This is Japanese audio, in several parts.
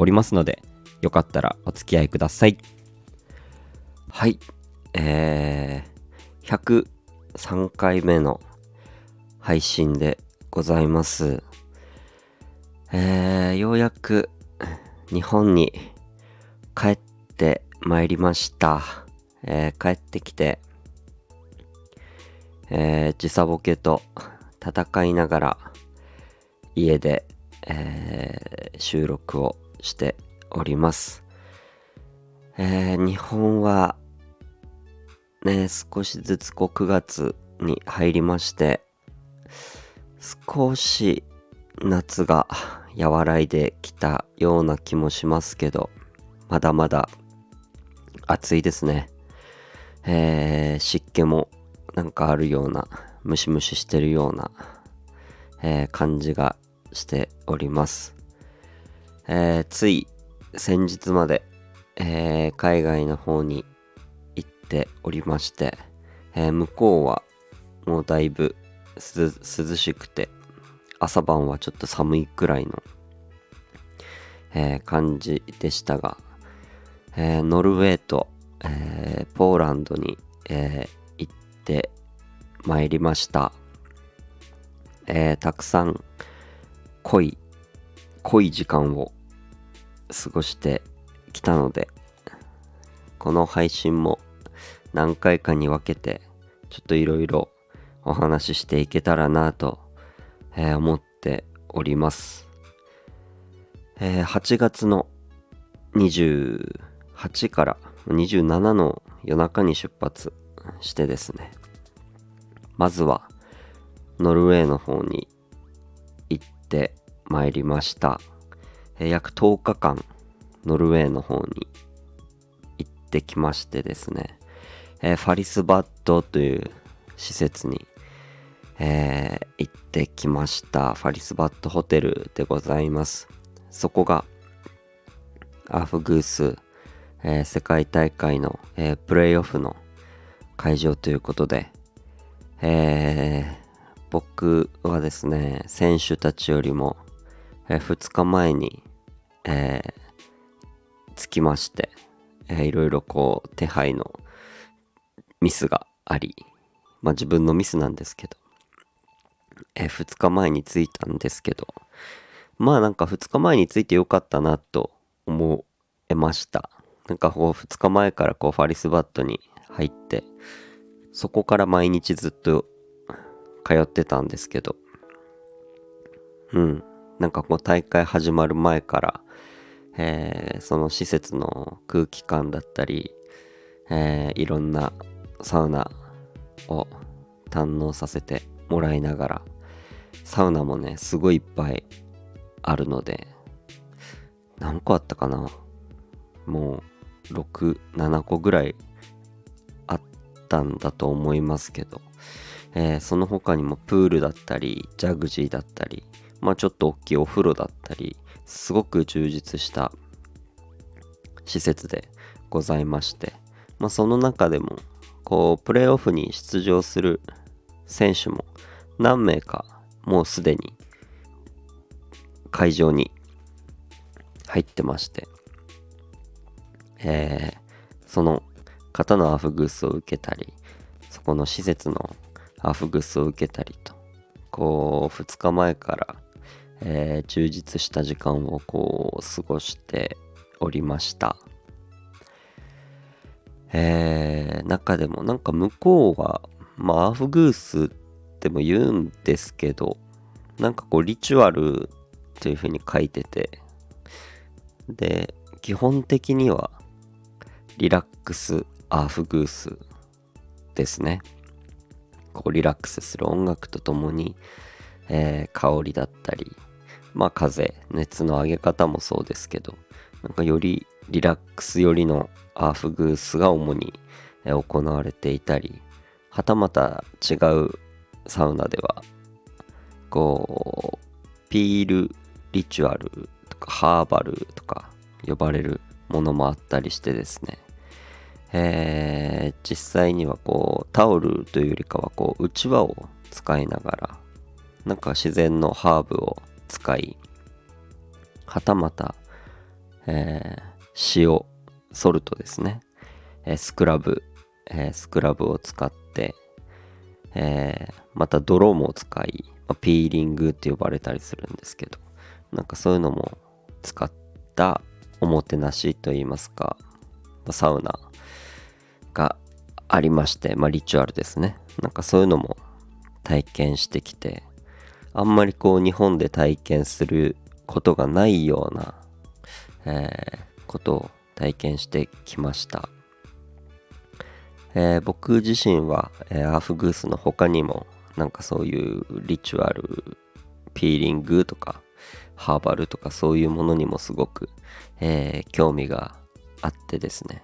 おりますのでよかったらお付き合いください。はい。えー、103回目の配信でございます。えー、ようやく日本に帰ってまいりました、えー帰ってきてえー時差ボケと戦いながら家で、えー収録をしております、えー日本はね少しずつこう9月に入りまして少し夏が和らいできたような気もしますけどまだまだ暑いですね。えー湿気もなんかあるようなムシムシしてるような、えー感じがしております、えーつい先日まで、えー海外の方に行っておりまして、えー向こうはもうだいぶ涼しくて朝晩はちょっと寒いくらいの、え感じでしたが、えノルウェーと、えポーランドに、え行ってまいりました、えたくさん濃い濃い時間を過ごしてきたのでこの配信も何回かに分けてちょっといろいろお話ししていけたらなと、え思っております、え8月の28から27の夜中に出発してですねまずはノルウェーの方に行ってまいりました、え約10日間ノルウェーの方に行ってきましてですね、えファリスバットという施設に、えー行ってきました。ファリスバットホテルでございます。そこがアフグース、えー世界大会の、えープレイオフの会場ということで、えー僕はですね選手たちよりも、え2日前に、えー着きまして、えーいろいろこう手配のミスがありまあ自分のミスなんですけど、え2日前に着いたんですけどまあなんか2日前に着いてよかったなと思えました。なんかこう2日前からこうファリスバットに入ってそこから毎日ずっと通ってたんですけどうん。なんかこう大会始まる前から、えーその施設の空気感だったり、えーいろんなサウナを堪能させてもらいながらサウナもねすごいいっぱいあるので何個あったかな？もう67個ぐらいあったんだと思いますけど、えーその他にもプールだったりジャグジーだったりまあちょっと大きいお風呂だったりすごく充実した施設でございまして、まあ、その中でもこうプレーオフに出場する選手も何名かもうすでに会場に入ってまして、えーその方のアフグースを受けたりそこの施設のアフグースを受けたりとこう2日前から、えー充実した時間をこう過ごしておりました。えー中でもなんか向こうはまあアフグースっても言うんですけどなんかこうリチュアルというふうに書いててで基本的にはリラックスアーフグースですね。こうリラックスする音楽とともに、えー香りだったりまあ風熱の上げ方もそうですけどなんかよりリラックス寄りのアーフグースが主に行われていたりはたまた違うサウナではこうピールリチュアルとかハーバルとか呼ばれるものもあったりしてですね。えー、実際にはこうタオルというよりかはこううちわを使いながらなんか自然のハーブを使いはたまた、えー、塩ソルトですね、えー、スクラブ、えー、スクラブを使って、えー、また泥も使い、まあ、ピーリングって呼ばれたりするんですけどなんかそういうのも使ったおもてなしといいますか、ま、サウナがありまして、まあリチュアルですね。なんかそういうのも体験してきて、あんまりこう日本で体験することがないような、えー、ことを体験してきました。えー、僕自身は、えー、アーフグースの他にもなんかそういうリチュアルピーリングとかハーバルとかそういうものにもすごく、え、興味があってですね、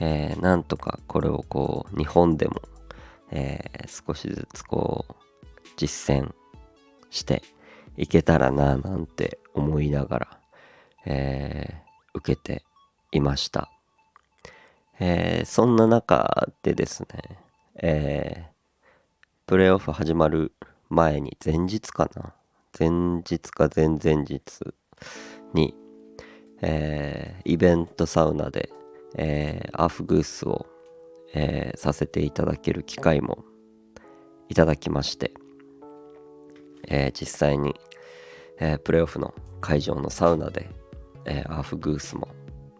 えー、なんとかこれをこう日本でも、え、少しずつこう実践していけたらななんて思いながら、えー、受けていました、えー、そんな中でですね、えー、プレーオフ始まる前に前日かな。前日か前々日に、えー、イベントサウナで、えー、アーフグースを、えー、させていただける機会もいただきまして、え実際に、えプレーオフの会場のサウナで、えアーフグースも、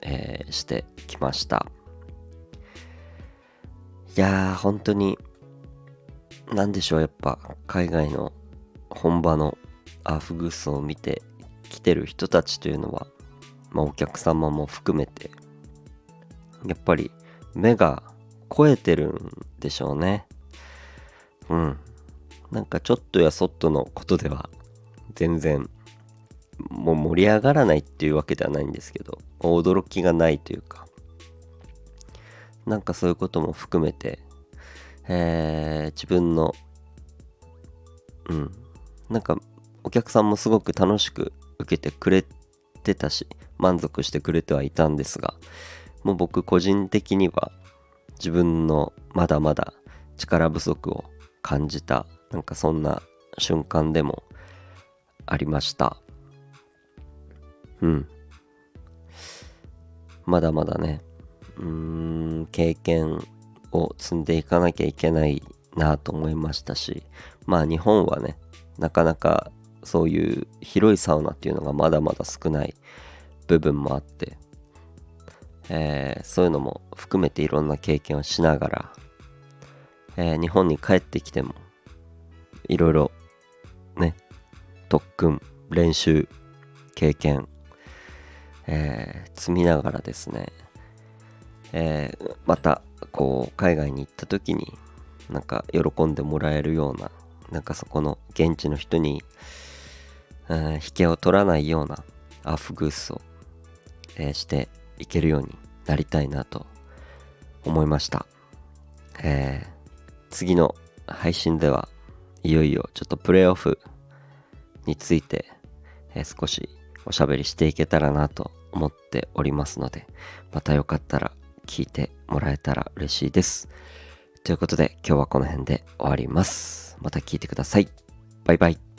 えしてきました。いやー本当に何でしょうやっぱ海外の本場のアーフグースを見てきてる人たちというのは、まあ、お客様も含めてやっぱり目が超えてるんでしょうね。うん。なんかちょっとやそっとのことでは全然もう盛り上がらないっていうわけではないんですけど驚きがないというかなんかそういうことも含めて、えー、自分のうんなんかお客さんもすごく楽しく受けてくれてたし満足してくれてはいたんですがもう僕個人的には自分のまだまだ力不足を感じたなんかそんな瞬間でもありました。うん。まだまだね。うーん経験を積んでいかなきゃいけないなと思いましたし。まあ日本はねなかなかそういう広いサウナっていうのがまだまだ少ない部分もあって。えー、そういうのも含めていろんな経験をしながら、えー、日本に帰ってきてもいろいろね特訓練習経験、えー、積みながらですね、えまたこう海外に行った時になんか喜んでもらえるようななんかそこの現地の人に、えー、引けを取らないようなアフグースを、えー、していけるようになりたいなと思いました。えー、次の配信ではいよいよちょっとプレーオフについて、え、少しおしゃべりしていけたらなと思っておりますので、またよかったら聞いてもらえたら嬉しいです。ということで今日はこの辺で終わります。また聞いてください。バイバイ。